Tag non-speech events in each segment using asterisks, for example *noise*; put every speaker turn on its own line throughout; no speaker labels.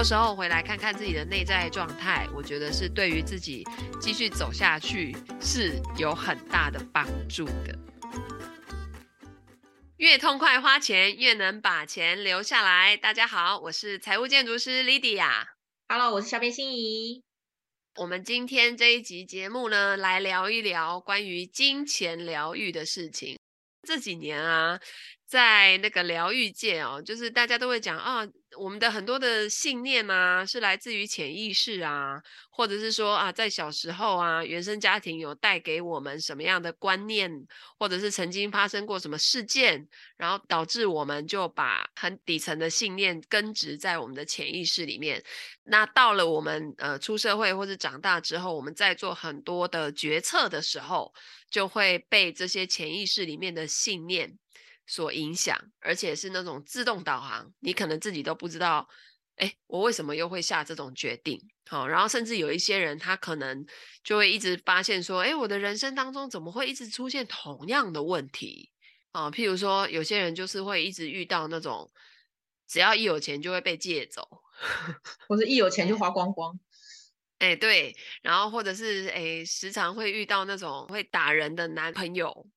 多时候回来看看自己的内在状态，我觉得是对于自己继续走下去是有很大的帮助的。越痛快花钱，越能把钱留下来。大家好，我是财务建筑师 Lydia。
Hello，我是小编心怡。
我们今天这一集节目呢，来聊一聊关于金钱疗愈的事情。这几年啊。在那个疗愈界哦，就是大家都会讲啊，我们的很多的信念啊，是来自于潜意识啊，或者是说啊，在小时候啊，原生家庭有带给我们什么样的观念，或者是曾经发生过什么事件，然后导致我们就把很底层的信念根植在我们的潜意识里面。那到了我们呃出社会或者长大之后，我们在做很多的决策的时候，就会被这些潜意识里面的信念。所影响，而且是那种自动导航，你可能自己都不知道，哎，我为什么又会下这种决定？好，然后甚至有一些人，他可能就会一直发现说，哎，我的人生当中怎么会一直出现同样的问题？啊，譬如说，有些人就是会一直遇到那种，只要一有钱就会被借走，
或者一有钱就花 *laughs* 光光，
哎，对，然后或者是哎，时常会遇到那种会打人的男朋友，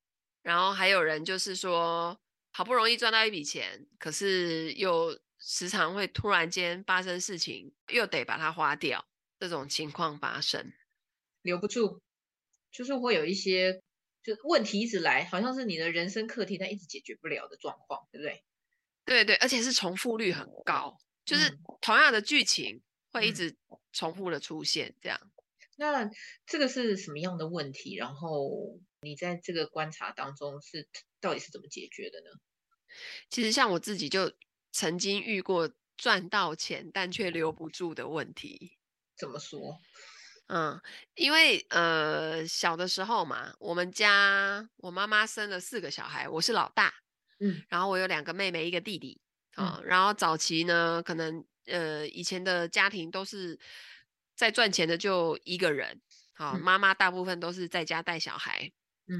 然后还有人就是说。好不容易赚到一笔钱，可是又时常会突然间发生事情，又得把它花掉。这种情况发生，
留不住，就是会有一些就问题一直来，好像是你的人生课题，但一直解决不了的状况，对不对？
对对，而且是重复率很高，就是同样的剧情会一直重复的出现，嗯、这样。
那这个是什么样的问题？然后你在这个观察当中是到底是怎么解决的呢？
其实像我自己就曾经遇过赚到钱但却留不住的问题。
怎么说？
嗯，因为呃小的时候嘛，我们家我妈妈生了四个小孩，我是老大，
嗯，
然后我有两个妹妹一个弟弟，啊、嗯，然后早期呢，可能呃以前的家庭都是在赚钱的就一个人，好、嗯，妈妈大部分都是在家带小孩，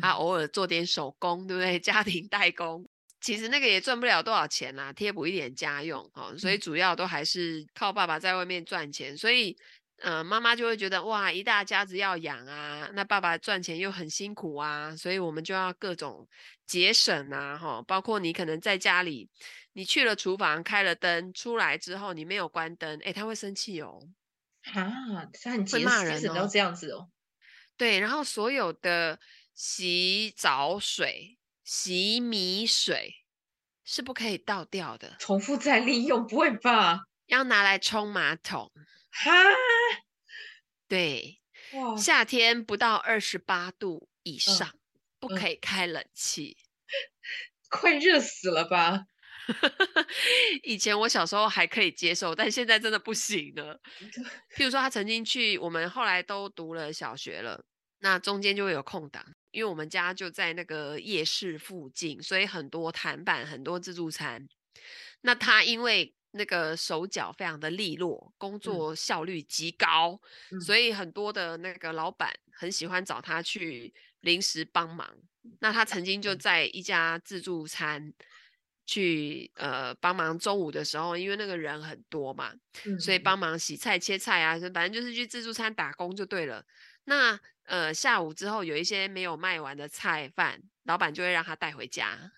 她、嗯、偶尔做点手工，对不对？*laughs* 家庭代工。其实那个也赚不了多少钱啦，贴补一点家用哦，所以主要都还是靠爸爸在外面赚钱，所以，呃，妈妈就会觉得哇，一大家子要养啊，那爸爸赚钱又很辛苦啊，所以我们就要各种节省啊，哈，包括你可能在家里，你去了厨房开了灯，出来之后你没有关灯，哎，他会生气哦，
啊，他很节省哦，这样子哦，
对，然后所有的洗澡水。洗米水是不可以倒掉的，
重复再利用，不会吧？
要拿来冲马桶。
哈，
对，夏天不到二十八度以上，嗯、不可以开冷气，*laughs*
快热死了吧？*laughs*
以前我小时候还可以接受，但现在真的不行了。*laughs* 譬如说，他曾经去，我们后来都读了小学了，那中间就会有空档。因为我们家就在那个夜市附近，所以很多摊板，很多自助餐。那他因为那个手脚非常的利落，工作效率极高，嗯，所以很多的那个老板很喜欢找他去临时帮忙。那他曾经就在一家自助餐去呃帮忙，中午的时候，因为那个人很多嘛，所以帮忙洗菜切菜啊，反正就是去自助餐打工就对了。那呃，下午之后有一些没有卖完的菜饭，老板就会让他带回家。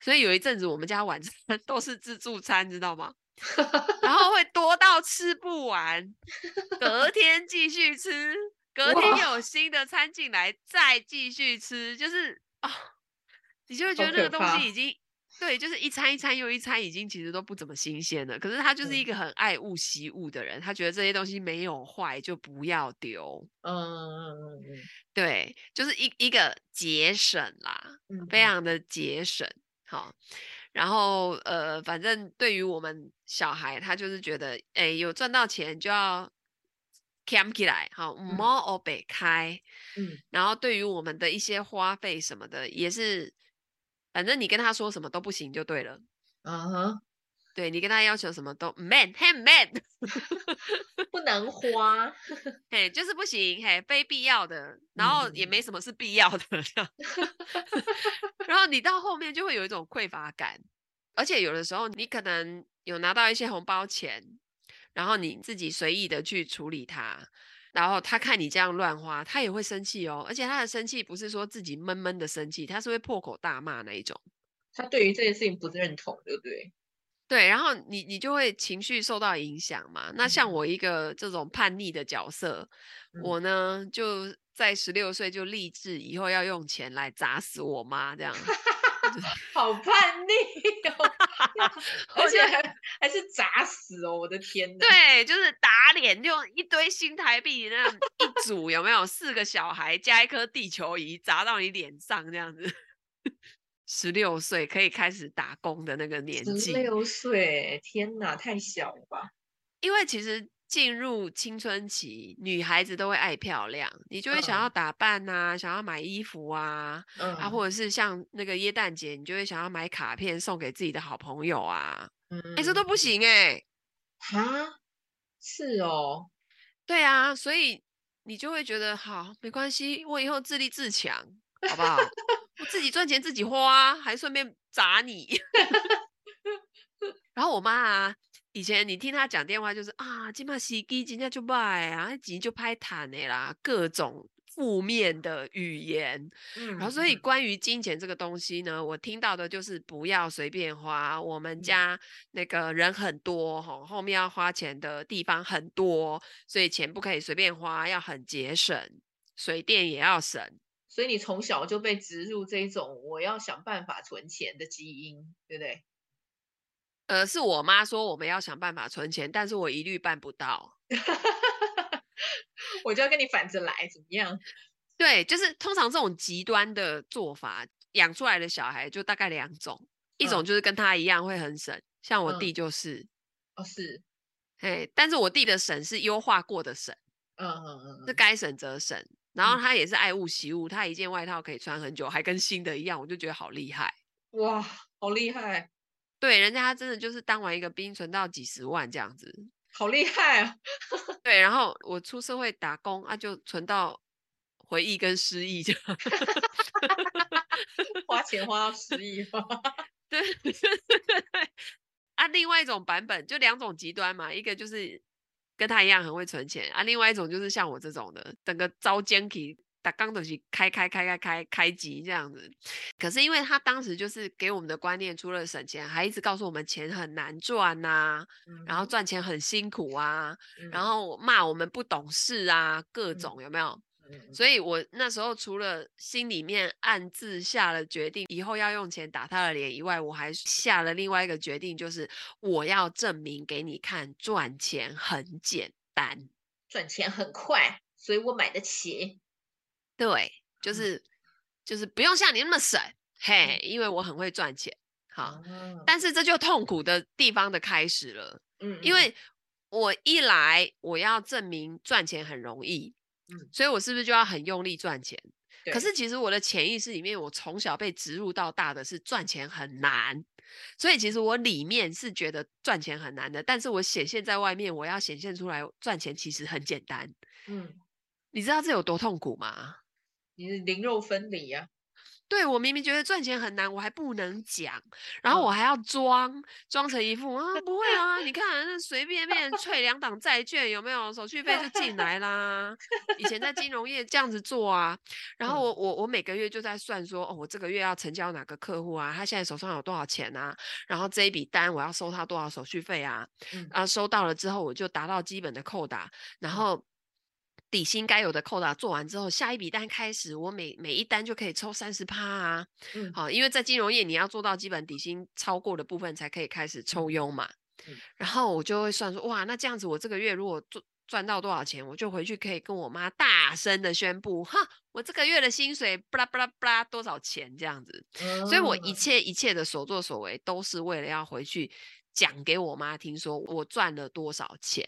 所以有一阵子我们家晚餐 *laughs* 都是自助餐，知道吗？*laughs* 然后会多到吃不完，隔天继续吃，隔天有新的餐进来再继续吃，就是啊、哦，你就会觉得那个东西已经。对，就是一餐一餐又一餐，已经其实都不怎么新鲜了。可是他就是一个很爱物惜物的人，他觉得这些东西没有坏就不要丢。嗯嗯嗯嗯，对，就是一一个节省啦，非常的节省。好，然后呃，反正对于我们小孩，他就是觉得，哎，有赚到钱就要捡起来，好，莫欧北开。嗯，然后对于我们的一些花费什么的，也是。反正你跟他说什么都不行就对了，
嗯哼，
对，你跟他要求什么都 man 嘿 man，*laughs*
不能花，
嘿，就是不行，嘿，非必要的，然后也没什么是必要的，*laughs* 然后你到后面就会有一种匮乏感，而且有的时候你可能有拿到一些红包钱，然后你自己随意的去处理它，然后他看你这样乱花，他也会生气哦。而且他的生气不是说自己闷闷的生气，他是会破口大骂那一种。
他对于这件事情不认同，对不对？
对，然后你你就会情绪受到影响嘛。那像我一个这种叛逆的角色，嗯、我呢就在十六岁就立志以后要用钱来砸死我妈，这样。*laughs*
好叛逆哦，*laughs* 而且还还是砸死哦！我的天哪，
对，就是打脸，就一堆新台币那样一组，有没有？四个小孩加一颗地球仪砸到你脸上这样子。十六岁可以开始打工的那个年纪，
十六岁，天哪，太小了吧？
因为其实进入青春期，女孩子都会爱漂亮，你就会想要打扮啊，嗯、想要买衣服啊，嗯、啊，或者是像那个耶诞节，你就会想要买卡片送给自己的好朋友啊，嗯，哎、欸，这都不行哎、欸，
啊，是哦，
对啊，所以你就会觉得好，没关系，我以后自立自强，好不好？我自己赚钱自己花，还顺便砸你。*laughs* 然后我妈啊，以前你听他讲电话就是啊，今嘛洗机，今天就卖啊，急就拍坦的啦，各种负面的语言。嗯，然后所以关于金钱这个东西呢，我听到的就是不要随便花。我们家那个人很多，吼，后面要花钱的地方很多，所以钱不可以随便花，要很节省，水电也要省。
所以你从小就被植入这种我要想办法存钱的基因，对不对？
呃，是我妈说我们要想办法存钱，但是我一律办不到。*laughs*
我就要跟你反着来，怎么样？
对，就是通常这种极端的做法，养出来的小孩就大概两种，一种就是跟他一样会很省，像我弟就是。
嗯、哦，是。
哎，但是我弟的省是优化过的省，嗯嗯嗯，是该省则省。然后他也是爱物惜物，他一件外套可以穿很久，还跟新的一样，我就觉得好厉害。
哇，好厉害！
对，人家他真的就是当完一个兵，存到几十万这样子，
好厉害啊！*laughs*
对，然后我出社会打工啊，就存到回忆跟失忆这样，
花钱花到失忆 *laughs*
对 *laughs* 对对对。啊，另外一种版本就两种极端嘛，一个就是。跟他一样很会存钱啊，另外一种就是像我这种的，整个遭奸体打钢东西开开开开开开机这样子。可是因为他当时就是给我们的观念，除了省钱，还一直告诉我们钱很难赚呐、啊，嗯、然后赚钱很辛苦啊，嗯、然后骂我们不懂事啊，各种、嗯、有没有？所以我那时候除了心里面暗自下了决定，以后要用钱打他的脸以外，我还下了另外一个决定，就是我要证明给你看，赚钱很简单，
赚钱很快，所以我买得起。
对，就是、嗯、就是不用像你那么省，嘿，因为我很会赚钱。好，嗯、但是这就痛苦的地方的开始了。嗯，因为我一来我要证明赚钱很容易。嗯，所以我是不是就要很用力赚钱？对可是其实我的潜意识里面，我从小被植入到大的是赚钱很难，所以其实我里面是觉得赚钱很难的，但是我显现在外面，我要显现出来赚钱其实很简单。嗯，你知道这有多痛苦吗？
你是灵肉分离呀、啊。
对，我明明觉得赚钱很难，我还不能讲，然后我还要装装成一副啊不会啊，你 *laughs* 看那随便便催两档债券有没有手续费就进来啦？以前在金融业这样子做啊，然后我我我每个月就在算说哦，我这个月要成交哪个客户啊？他现在手上有多少钱啊？然后这一笔单我要收他多少手续费啊？然后收到了之后我就达到基本的扣打，然后。底薪该有的扣打做完之后，下一笔单开始，我每每一单就可以抽三十趴啊。嗯，好，因为在金融业你要做到基本底薪超过的部分才可以开始抽佣嘛。嗯，然后我就会算说，哇，那这样子我这个月如果赚赚到多少钱，我就回去可以跟我妈大声的宣布，哈，我这个月的薪水巴拉巴拉巴拉多少钱这样子。嗯，所以我一切一切的所作所为都是为了要回去讲给我妈听，说我赚了多少钱。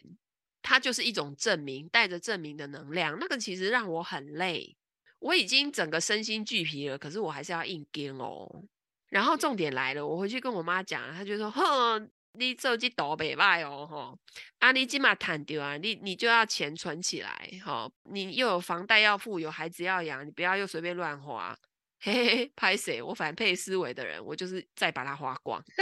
它就是一种证明，带着证明的能量，那个其实让我很累。我已经整个身心俱疲了，可是我还是要硬撑哦。然后重点来了，我回去跟我妈讲，她就说：“哼，你这几倒北拜哦，吼，啊，你今嘛谈掉啊，你你就要钱存起来，吼，你又有房贷要付，有孩子要养，你不要又随便乱花。嘿嘿嘿，拍谁？我反配思维的人，我就是再把它花光。*laughs* ”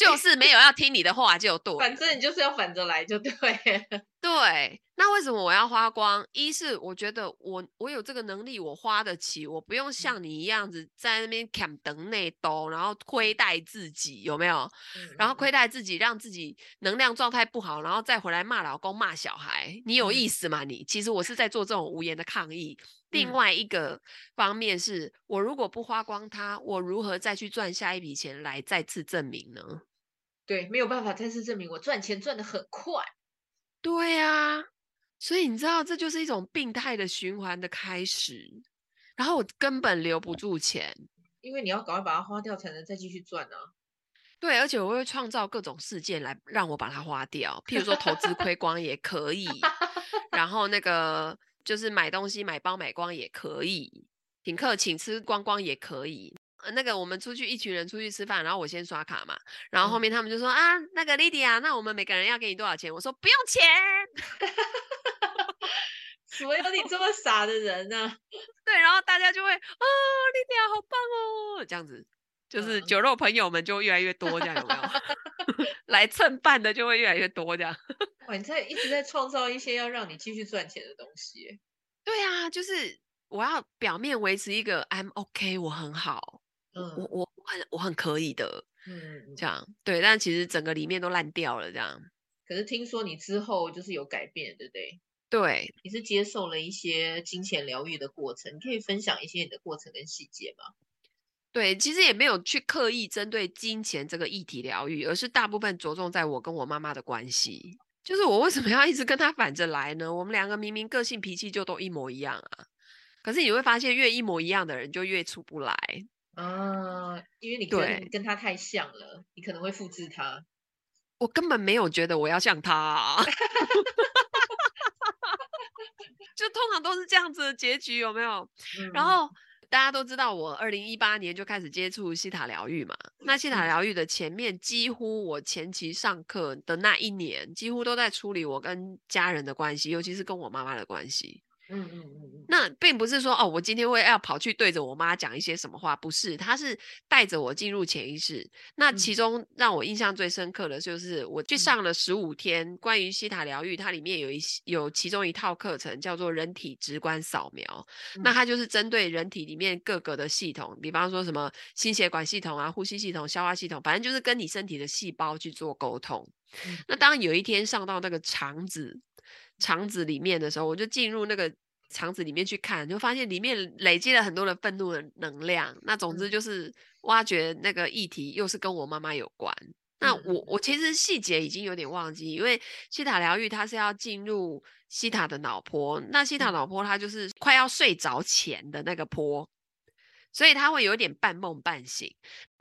就是没有要听你的话就对，
反正你就是要反着来就对。*laughs*
对，那为什么我要花光？一是我觉得我我有这个能力，我花得起，我不用像你一样子在那边砍等内兜，然后亏待自己，有没有？嗯、然后亏待自己，让自己能量状态不好，然后再回来骂老公骂小孩，你有意思吗？你、嗯、其实我是在做这种无言的抗议。另外一个方面是我如果不花光它，我如何再去赚下一笔钱来再次证明呢？
对，没有办法再次证明我赚钱赚得很快。
对呀、啊，所以你知道，这就是一种病态的循环的开始。然后我根本留不住钱，
因为你要赶快把它花掉，才能再继续赚呢、啊。
对，而且我会创造各种事件来让我把它花掉，譬如说投资亏光也可以，然后那个就是买东西买包买光也可以，请客请吃光光也可以。那个我们出去一群人出去吃饭，然后我先刷卡嘛，然后后面他们就说、嗯、啊，那个 Lydia，那我们每个人要给你多少钱？我说不用钱。*laughs*
怎么有你这么傻的人呢、啊？*laughs*
对，然后大家就会啊，Lydia 好棒哦，这样子就是酒肉朋友们就越来越多，这样有没有？*laughs* 来蹭饭的就会越来越多，这样。
哇，你在一直在创造一些要让你继续赚钱的东西。
对啊，就是我要表面维持一个 I'm OK，我很好。嗯，我我我很我很可以的，嗯，这样对，但其实整个里面都烂掉了，这样。
可是听说你之后就是有改变，对不对？
对，
你是接受了一些金钱疗愈的过程，你可以分享一些你的过程跟细节吗？
对，其实也没有去刻意针对金钱这个议题疗愈，而是大部分着重在我跟我妈妈的关系。就是我为什么要一直跟她反着来呢？我们两个明明个性脾气就都一模一样啊，可是你会发现越一模一样的人就越出不来。
啊，因为你跟跟他太像了，你可能会复制他。
我根本没有觉得我要像他啊，*laughs* 就通常都是这样子的结局，有没有？嗯、然后大家都知道，我二零一八年就开始接触西塔疗愈嘛。那西塔疗愈的前面，几乎我前期上课的那一年，几乎都在处理我跟家人的关系，尤其是跟我妈妈的关系。嗯嗯嗯嗯，那并不是说哦，我今天会要跑去对着我妈讲一些什么话，不是，他是带着我进入潜意识。那其中让我印象最深刻的就是，我去上了十五天关于西塔疗愈，它里面有一有其中一套课程叫做人体直观扫描，那它就是针对人体里面各个的系统，比方说什么心血管系统啊、呼吸系统、消化系统，反正就是跟你身体的细胞去做沟通。那当有一天上到那个肠子。肠子里面的时候，我就进入那个肠子里面去看，就发现里面累积了很多的愤怒的能量。那总之就是挖掘那个议题，又是跟我妈妈有关。那我我其实细节已经有点忘记，因为西塔疗愈它是要进入西塔的脑波，那西塔脑波它就是快要睡着前的那个波，所以它会有点半梦半醒。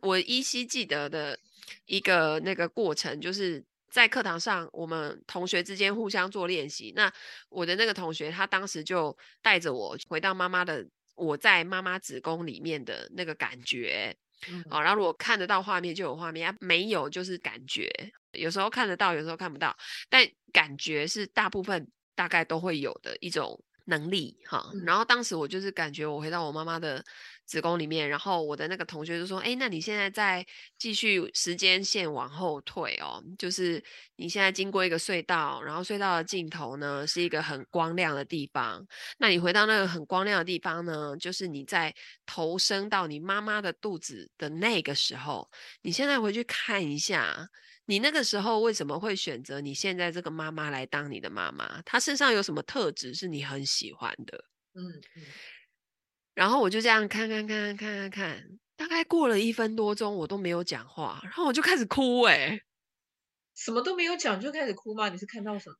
我依稀记得的一个那个过程就是。在课堂上，我们同学之间互相做练习。那我的那个同学，他当时就带着我回到妈妈的，我在妈妈子宫里面的那个感觉。嗯，好，然后如果看得到画面就有画面，没有就是感觉。有时候看得到，有时候看不到，但感觉是大部分大概都会有的一种能力哈。然后当时我就是感觉我回到我妈妈的。子宫里面，然后我的那个同学就说：“哎，那你现在在继续时间线往后退哦，就是你现在经过一个隧道，然后隧道的尽头呢是一个很光亮的地方。那你回到那个很光亮的地方呢，就是你在投生到你妈妈的肚子的那个时候。你现在回去看一下，你那个时候为什么会选择你现在这个妈妈来当你的妈妈？她身上有什么特质是你很喜欢的？嗯嗯。”然后我就这样看看看看看看，大概过了一分多钟，我都没有讲话，然后我就开始哭。哎，
什么都没有讲就开始哭吗？你是看到什么？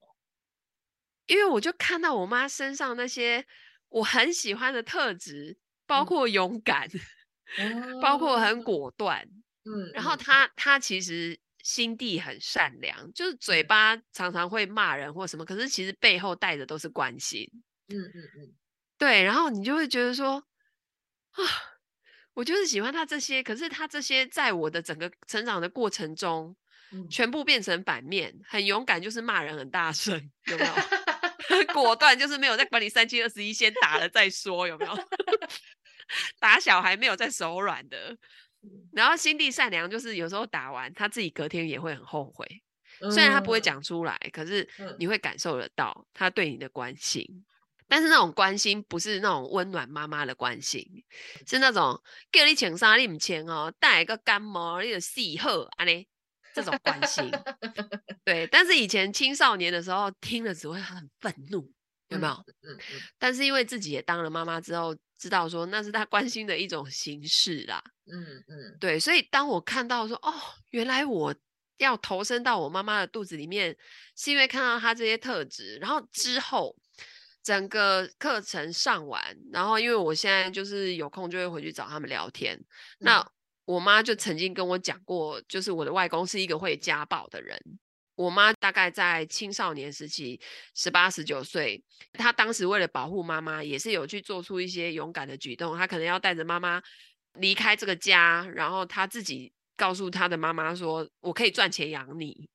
因为我就看到我妈身上那些我很喜欢的特质，包括勇敢，*laughs* 嗯、包括很果断，嗯，然后她她其实心地很善良，就是嘴巴常常会骂人或什么，可是其实背后带的都是关心，嗯嗯嗯，对，然后你就会觉得说。啊，我就是喜欢他这些，可是他这些在我的整个成长的过程中，嗯、全部变成反面。很勇敢就是骂人很大声，有没有？*laughs* 果断就是没有在管你三七二十一，先打了再说，有没有？*laughs* 打小孩没有在手软的。然后心地善良，就是有时候打完他自己隔天也会很后悔，虽然他不会讲出来，可是你会感受得到他对你的关心。但是那种关心不是那种温暖妈妈的关心，是那种叫你穿衫你唔穿哦，带一个感冒你就死好安尼这种关心。*laughs* 对，但是以前青少年的时候听了只会很愤怒，有没有？嗯嗯。但是因为自己也当了妈妈之后，知道说那是他关心的一种形式啦。嗯嗯。对，所以当我看到说哦，原来我要投身到我妈妈的肚子里面，是因为看到她这些特质，然后之后。整个课程上完，然后因为我现在就是有空就会回去找他们聊天。嗯、那我妈就曾经跟我讲过，就是我的外公是一个会家暴的人。我妈大概在青少年时期，十八十九岁，她当时为了保护妈妈，也是有去做出一些勇敢的举动。她可能要带着妈妈离开这个家，然后她自己告诉她的妈妈说：“我可以赚钱养你。”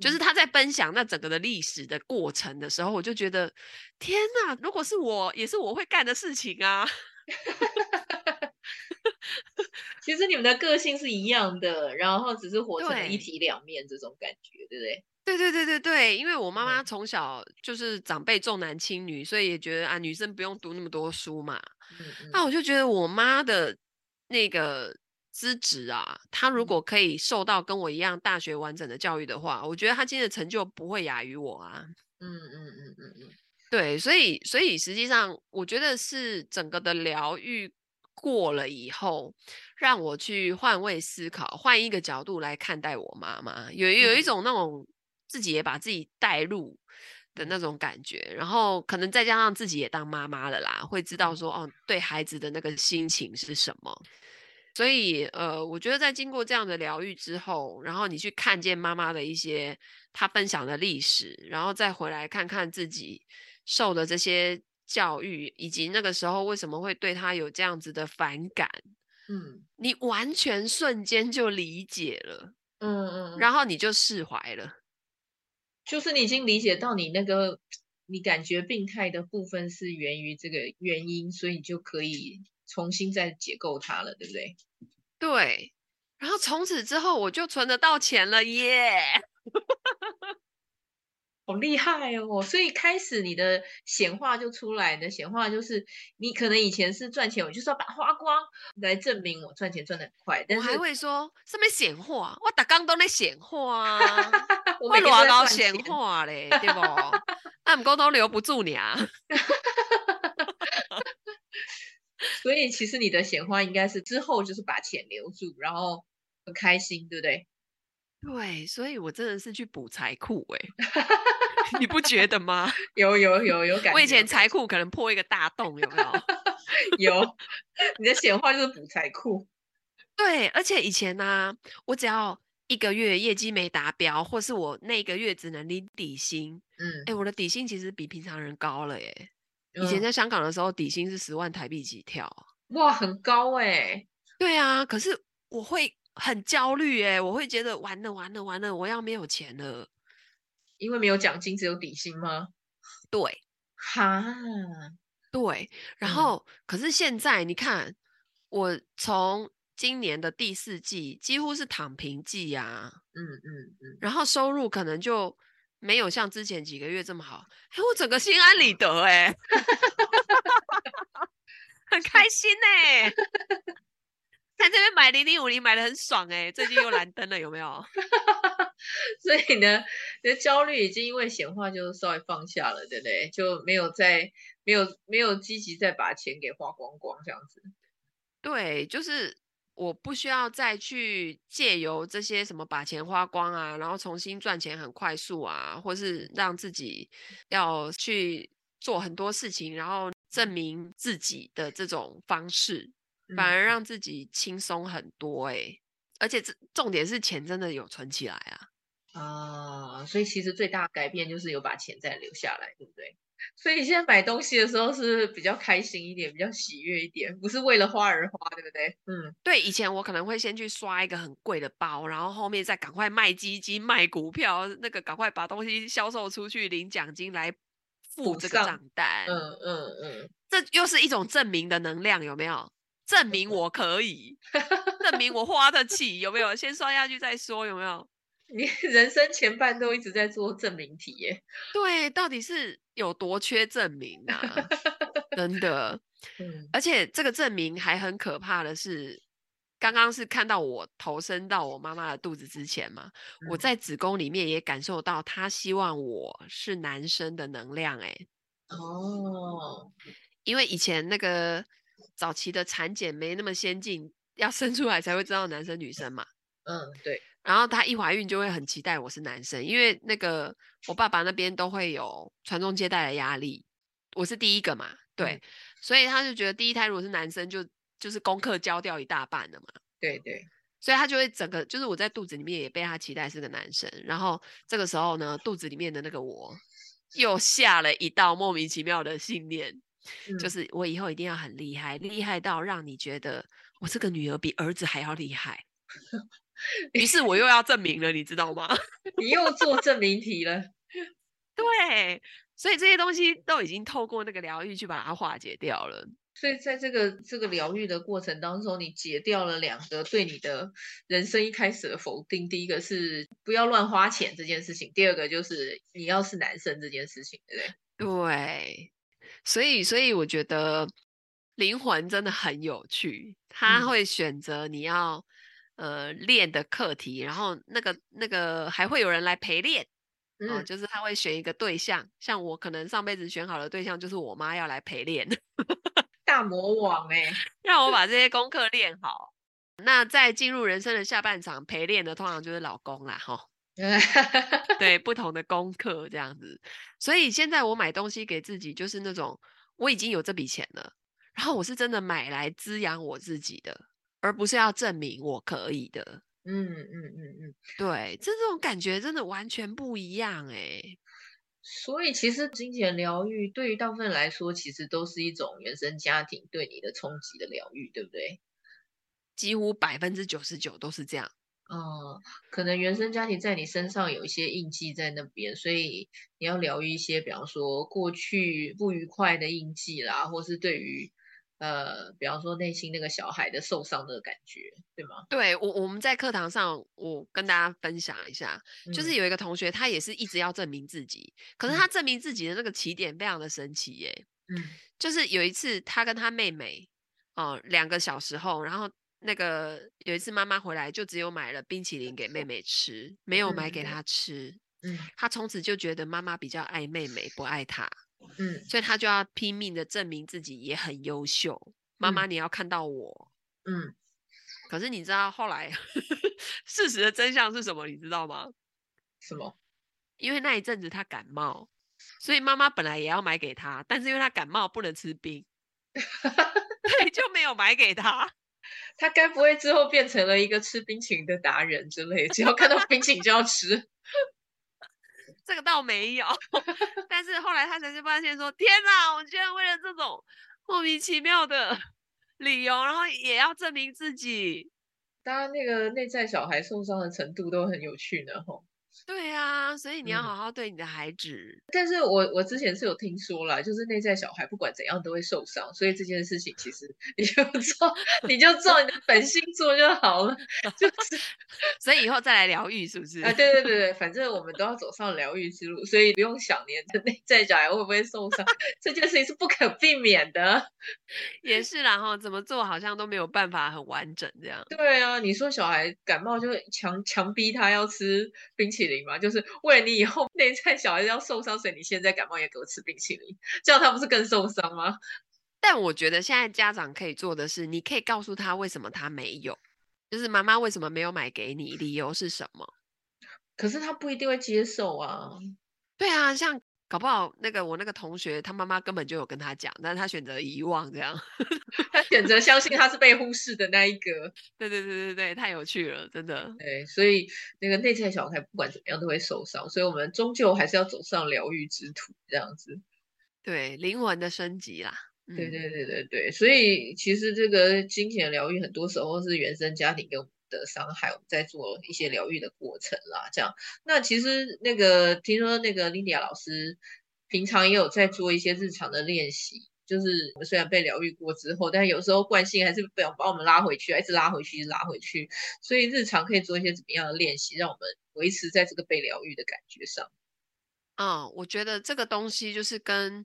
就是她在分享那整个的历史的过程的时候，我就觉得天哪！如果是我，也是我会干的事情啊。*laughs* *laughs*
其实你们的个性是一样的，然后只是活成了一体两面这种感觉，对，不对？
对对对对对，因为我妈妈从小就是长辈重男轻女，所以也觉得啊，女生不用读那么多书嘛。嗯嗯，那我就觉得我妈的那个。资质啊，她如果可以受到跟我一样大学完整的教育的话，我觉得她今天的成就不会亚于我啊。嗯嗯嗯嗯嗯，对，所以所以实际上，我觉得是整个的疗愈过了以后，让我去换位思考，换一个角度来看待我妈妈，有有一种那种自己也把自己带入的那种感觉，然后可能再加上自己也当妈妈了啦，会知道说哦，对孩子的那个心情是什么。所以，呃，我觉得在经过这样的疗愈之后，然后你去看见妈妈的一些她分享的历史，然后再回来看看自己受的这些教育，以及那个时候为什么会对他有这样子的反感，嗯，你完全瞬间就理解了，嗯嗯，然后你就释怀了，
就是你已经理解到你那个你感觉病态的部分是源于这个原因，所以你就可以。重新再解构它了，对不对？
对，然后从此之后我就存得到钱了耶! *laughs*
好厉害哦！所以开始你的显化就出来的显化就是，你可能以前是赚钱，我就是要把它花光来证明我赚钱赚的很快。但是
我还会说什么显化？我打刚都在显化啊，*laughs* 我老高显化嘞，对不？那 *laughs* 不过都留不住你啊。*laughs*
所以其实你的显化应该是之后就是把钱留住，然后很开心，对不对？
对，所以我真的是去补财库哎，你不觉得吗？*laughs*
有有有有感觉。
我以前财库可能破一个大洞，有没有？*laughs*
有，你的显化就是补财库。
对，而且以前呢、啊，我只要一个月业绩没达标，或是我那个月只能领底薪，嗯，哎，我的底薪其实比平常人高了耶。以前在香港的时候，底薪是十万台币起跳，
哇，很高哎、欸。
对啊，可是我会很焦虑哎，我会觉得完了完了完了，我要没有钱了，
因为没有奖金，只有底薪吗？
对，
哈，
对。然后，嗯、可是现在你看，我从今年的第四季几乎是躺平季呀、啊，嗯嗯嗯，然后收入可能就。没有像之前几个月这么好，哎，我整个心安理得哎，*laughs* 很开心哎，在这边买零零五零买的很爽哎，最近又蓝灯了有没有？*laughs*
所以呢，你的焦虑已经因为显化就稍微放下了，对不对？就没有再没有没有积极再把钱给花光光这样子。
对，就是。我不需要再去借由这些什么把钱花光啊，然后重新赚钱很快速啊，或是让自己要去做很多事情，然后证明自己的这种方式，反而让自己轻松很多哎、欸，而且这重点是钱真的有存起来啊
啊，所以其实最大的改变就是有把钱再留下来，对不对？所以你现在买东西的时候是比较开心一点，比较喜悦一点，不是为了花而花，对不对？
嗯，对。以前我可能会先去刷一个很贵的包，然后后面再赶快卖基金、卖股票，那个赶快把东西销售出去领奖金来付这个账单。嗯嗯嗯，这又是一种证明的能量，有没有？证明我可以，证证明我花得起，有没有？先刷下去再说，有没有？
你 *laughs* 人生前半都一直在做证明题耶。
对，到底是有多缺证明啊？真的。*laughs*
嗯，
而且这个证明还很可怕的是，刚刚是看到我投身到我妈妈的肚子之前嘛，嗯、我在子宫里面也感受到她希望我是男生的能量。哎，
哦，
因为以前那个早期的产检没那么先进，要生出来才会知道男生女生嘛。
嗯，对。
然后她一怀孕就会很期待我是男生，因为那个我爸爸那边都会有传宗接代的压力，我是第一个嘛，对。嗯所以他就觉得第一胎如果是男生就，就就是功课交掉一大半了嘛。
对对，
所以他就会整个就是我在肚子里面也被他期待是个男生，然后这个时候呢，肚子里面的那个我又下了一道莫名其妙的信念，嗯、就是我以后一定要很厉害，厉害到让你觉得我这个女儿比儿子还要厉害。*laughs* 于是我又要证明了，你知道吗？*laughs*
你又做证明题了。*laughs*
对。所以这些东西都已经透过那个疗愈去把它化解掉了。
所以在这个这个疗愈的过程当中，你解掉了两个对你的人生一开始的否定。第一个是不要乱花钱这件事情，第二个就是你要是男生这件事情，对不对？
对。所以，所以我觉得灵魂真的很有趣，他会选择你要、嗯、呃练的课题，然后那个那个还会有人来陪练。哦、嗯，就是他会选一个对象，像我可能上辈子选好的对象就是我妈要来陪练，*laughs*
大魔王哎、欸，
让我把这些功课练好。那在进入人生的下半场陪练的，通常就是老公啦，哈。*laughs* 对，不同的功课这样子。所以现在我买东西给自己，就是那种我已经有这笔钱了，然后我是真的买来滋养我自己的，而不是要证明我可以的。
嗯嗯嗯嗯，
对，这这种感觉真的完全不一样哎。
所以其实金钱疗愈对于大部分人来说，其实都是一种原生家庭对你的冲击的疗愈，对不对？
几乎百分之九十九都是这样。
嗯，可能原生家庭在你身上有一些印记在那边，所以你要疗愈一些，比方说过去不愉快的印记啦，或是对于。呃，比方说内心那个小孩的受伤的感觉，对吗？
对，我我们在课堂上，我跟大家分享一下，嗯、就是有一个同学，他也是一直要证明自己，可是他证明自己的那个起点非常的神奇耶。
嗯，
就是有一次他跟他妹妹，哦、呃，两个小时后，然后那个有一次妈妈回来，就只有买了冰淇淋给妹妹吃，没有买给她吃。
嗯，
她从此就觉得妈妈比较爱妹妹，不爱她。
嗯，
所以她就要拼命的证明自己也很优秀。妈妈，你要看到我。
嗯，
可是你知道后来 *laughs* 事实的真相是什么？你知道吗？
什么？
因为那一阵子她感冒，所以妈妈本来也要买给她，但是因为她感冒不能吃冰，*laughs* 所以就没有买给他。
他该不会之后变成了一个吃冰淇淋的达人之类？只要看到冰淇淋就要吃。*laughs*
这个倒没有，*laughs* 但是后来他才是发现说：“天哪，我居然为了这种莫名其妙的 *laughs* 理由，然后也要证明自己。”
当然，那个内在小孩受伤的程度都很有趣呢，吼。
对啊，所以你要好好对你的孩子。嗯、
但是我我之前是有听说啦，就是内在小孩不管怎样都会受伤，所以这件事情其实你就做，你就做你的本心做就好了，就是。
所以以后再来疗愈，是不是？
啊，对对对对，反正我们都要走上疗愈之路，所以不用想你的内在小孩会不会受伤，这件事情是不可避免的。
也是啦，哈，怎么做好像都没有办法很完整这样。
对啊，你说小孩感冒就强强逼他要吃冰淇淋。就是为了你以后内在小孩要受伤，所以你现在感冒也给我吃冰淇淋，*laughs* 这样他不是更受伤吗？
但我觉得现在家长可以做的是，你可以告诉他为什么他没有，就是妈妈为什么没有买给你，理由是什么？
可是他不一定会接受啊。
对啊，像。搞不好那个我那个同学，他妈妈根本就有跟他讲，但是他选择遗忘，这样，*laughs*
他选择相信他是被忽视的那一个。
对对对对对，太有趣了，真的。
对，所以那个内在小孩不管怎么样都会受伤，所以我们终究还是要走上疗愈之途，这样子。
对，灵魂的升级啦。
嗯、对对对对对，所以其实这个金钱疗愈很多时候是原生家庭跟。的伤害，我们在做一些疗愈的过程啦，这样。那其实那个听说那个 Linda 老师平常也有在做一些日常的练习，就是我们虽然被疗愈过之后，但有时候惯性还是不要把我们拉回去，一直拉回去，一直拉回去。所以日常可以做一些怎么样的练习，让我们维持在这个被疗愈的感觉上。
嗯，我觉得这个东西就是跟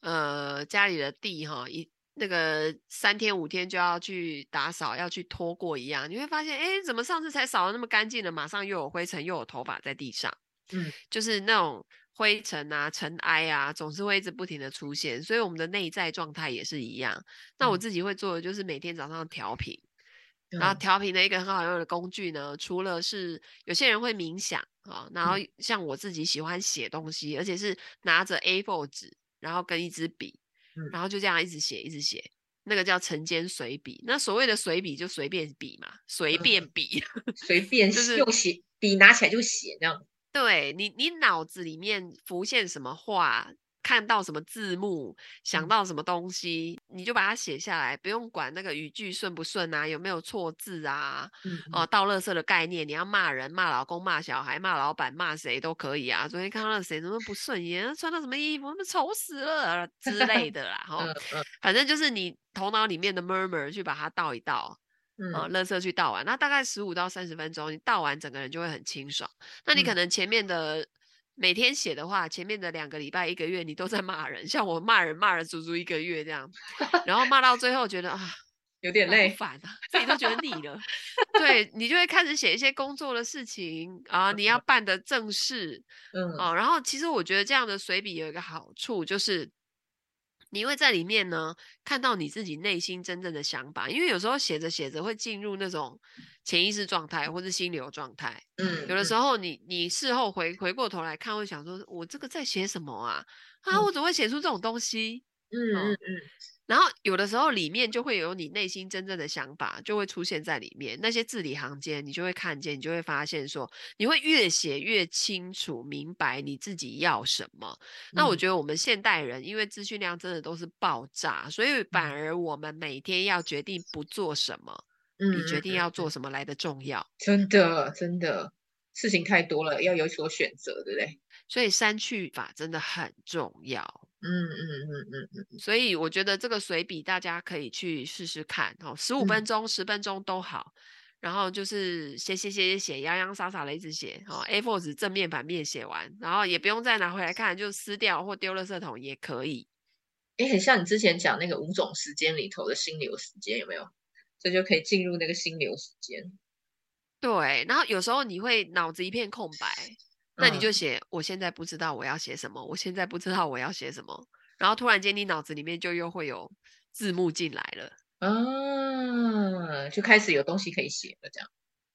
呃家里的地哈一那个三天五天就要去打扫，要去拖过一样。你会发现，哎，怎么上次才扫得那么干净了，马上又有灰尘，又有头发在地上。
嗯，
就是那种。灰尘啊，尘埃啊，总是会一直不停的出现，所以我们的内在状态也是一样。那我自己会做的就是每天早上调频，嗯、然后调频的一个很好用的工具呢，除了是有些人会冥想啊，然后像我自己喜欢写东西，嗯、而且是拿着 A4 纸，然后跟一支笔，
嗯、
然后就这样一直写，一直写，那个叫晨间随笔。那所谓的随笔就随便笔嘛，随便笔，
嗯、随便就是用写笔拿起来就写这样。
对你，你脑子里面浮现什么话，看到什么字幕，想到什么东西，嗯、你就把它写下来，不用管那个语句顺不顺啊，有没有错字啊，哦，倒垃圾的概念，你要骂人、骂老公、骂小孩、骂老板、骂谁都可以啊。昨天看到了谁怎么不顺眼，穿到什么衣服，怎么丑死了之类的啦，哈、哦，反正就是你头脑里面的 murmur 去把它倒一倒。
嗯，
垃圾去倒完，那大概十五到三十分钟，你倒完整个人就会很清爽。那你可能前面的、嗯、每天写的话，前面的两个礼拜、一个月，你都在骂人，像我骂人骂了足足一个月这样，然后骂到最后觉得啊，
有点累，
烦啊，自己都觉得腻了。对，你就会开始写一些工作的事情啊，你要办的正事，
嗯，
哦、啊，然后其实我觉得这样的随笔有一个好处就是。你会在里面呢看到你自己内心真正的想法，因为有时候写着写着会进入那种潜意识状态或是心流状态。
嗯，
有的时候你你事后回回过头来看，会想说，我这个在写什么啊？啊，我怎么会写出这种东西？
嗯嗯嗯。
然后有的时候里面就会有你内心真正的想法，就会出现在里面。那些字里行间，你就会看见，你就会发现说，你会越写越清楚明白你自己要什么。嗯、那我觉得我们现代人，因为资讯量真的都是爆炸，所以反而我们每天要决定不做什么，
嗯、
比决定要做什么来的重要。
真的，真的，事情太多了，要有所选择，对不对？
所以删去法真的很重要。
嗯嗯嗯嗯嗯，
所以我觉得这个随笔大家可以去试试看哦，十五分钟、十、嗯、分钟都好。然后就是写写写写写，洋洋洒洒的一直写哦，A4 纸正面反面写完，然后也不用再拿回来看，就撕掉或丢了色桶也可以。
哎，很像你之前讲那个五种时间里头的心流时间，有没有？这就可以进入那个心流时间。
对，然后有时候你会脑子一片空白。那你就写，我现在不知道我要写什么，我现在不知道我要写什么，然后突然间你脑子里面就又会有字幕进来了，
啊，就开始有东西可以写了，这样。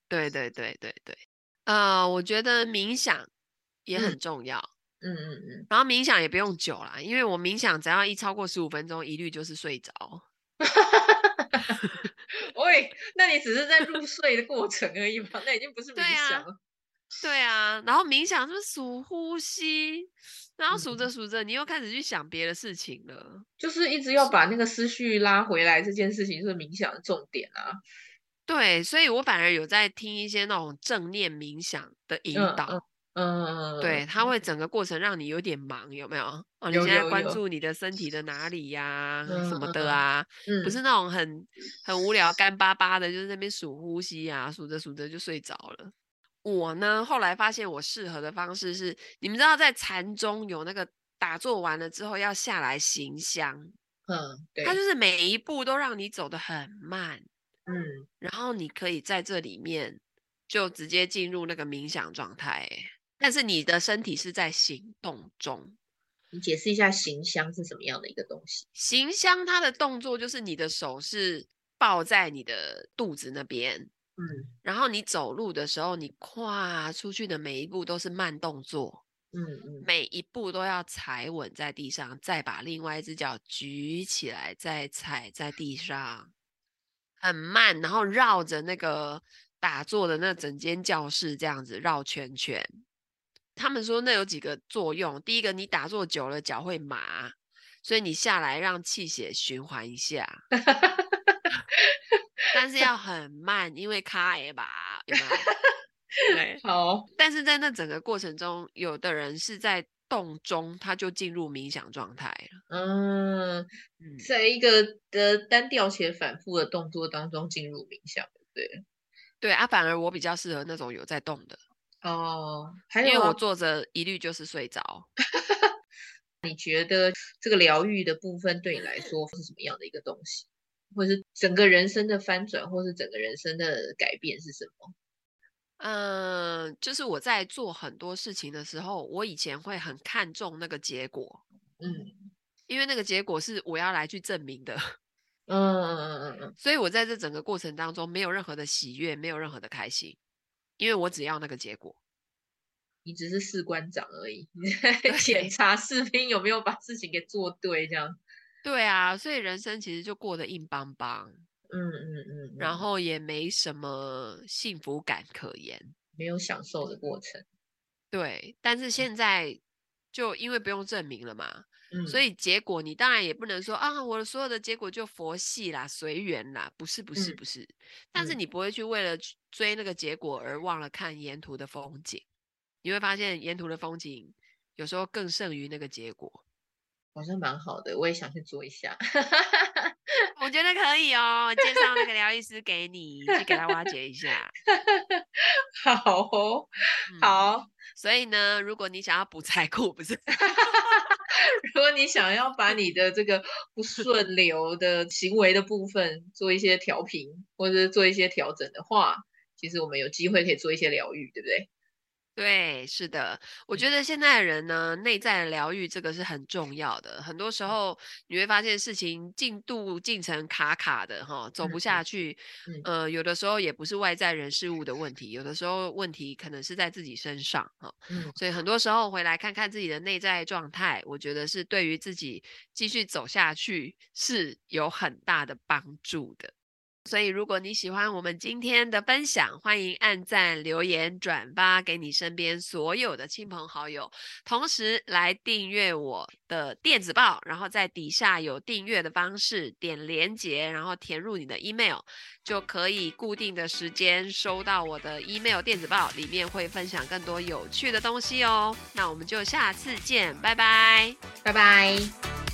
对对对对对，呃，我觉得冥想也很。重要，
嗯嗯嗯，
然后冥想也不用久啦，因为我冥想只要一超过十五分钟，一律就是睡着。*laughs* *laughs*
喂，那你只是在入睡的过程而已嘛，那已经不是冥想了。
对啊，然后冥想就是数呼吸，然后数着数着，你又开始去想别的事情了。
就是一直要把那个思绪拉回来，这件事情是冥想的重点啊。
对，所以我反而有在听一些那种正念冥想的引导。
嗯嗯，
对，它会整个过程让你有点忙，有没有？哦，你现在关注你的身体的哪里呀、啊，什么的啊？不是那种很很无聊、干巴巴的，就是那边数呼吸啊，数着数着就睡着了。我呢，后来发现我适合的方式是，你们知道在禅中有那个打坐完了之后要下来行香，
嗯，对，
它就是每一步都让你走得很慢，
嗯，
然后你可以在这里面就直接进入那个冥想状态，但是你的身体是在行动中。
你解释一下行香是什么样的一个东西？
行香它的动作就是你的手是抱在你的肚子那边。
嗯，
然后你走路的时候，你跨出去的每一步都是慢动作，
嗯嗯，
每一步都要踩稳在地上，再把另外一只脚举起来，再踩在地上，很慢，然后绕着那个打坐的那整间教室这样子绕圈圈。他们说那有几个作用，第一个，你打坐久了脚会麻，所以你下来让气血循环一下。*laughs* 但是要很慢，因为卡也吧，有没有？对，*laughs*
好。
但是在那整个过程中，有的人是在动中，他就进入冥想状态了。
嗯，在一个的单调且反复的动作当中进入冥想，对
对啊，反而我比较适合那种有在动的
哦，
因为我坐着一律就是睡着。*laughs*
你觉得这个疗愈的部分对你来说是什么样的一个东西，或是整个人生的翻转，或是整个人生的改变是什么？
嗯，就是我在做很多事情的时候，我以前会很看重那个结果，
嗯，
因为那个结果是我要来去证明的，*laughs*
嗯嗯嗯嗯嗯，
所以我在这整个过程当中没有任何的喜悦，没有任何的开心，因为我只要那个结果。
你只是士官长而已，*laughs* 你在检查士兵有没有把事情给做对，这样。
对啊，所以人生其实就过得硬邦邦。
嗯嗯嗯，
然后也没什么幸福感可言，
没有享受的过程。
对，但是现在就因为不用证明了嘛，
嗯，
所以结果你当然也不能说啊，我的所有的结果就佛系啦、随缘啦，不是不是不是，嗯，但是你不会去为了追那个结果而忘了看沿途的风景。你会发现沿途的风景有时候更胜于那个结果，
好像蛮好的，我也想去做一下。*laughs*
我觉得可以哦，介绍那个疗愈师给你，去给他挖掘一下。*laughs*
好哦，
嗯，
好。
所以呢，如果你想要补财库，不是？*laughs*
如果你想要把你的这个不顺流的行为的部分做一些调频，或者做一些调整的话，其实我们有机会可以做一些疗愈，对不对？
对，是的，我觉得现在的人呢，内在疗愈这个是很重要的。很多时候你会发现事情进度进程卡卡的哈，走不下去。呃，有的时候也不是外在人事物的问题，有的时候问题可能是在自己身上哈。所以很多时候回来看看自己的内在状态，我觉得是对于自己继续走下去是有很大的帮助的。所以，如果你喜欢我们今天的分享，欢迎按赞、留言、转发给你身边所有的亲朋好友，同时来订阅我的电子报，然后在底下有订阅的方式，点连结，然后填入你的 email，就可以固定的时间收到我的 email 电子报，里面会分享更多有趣的东西哦。那我们就下次见，拜拜，
拜拜。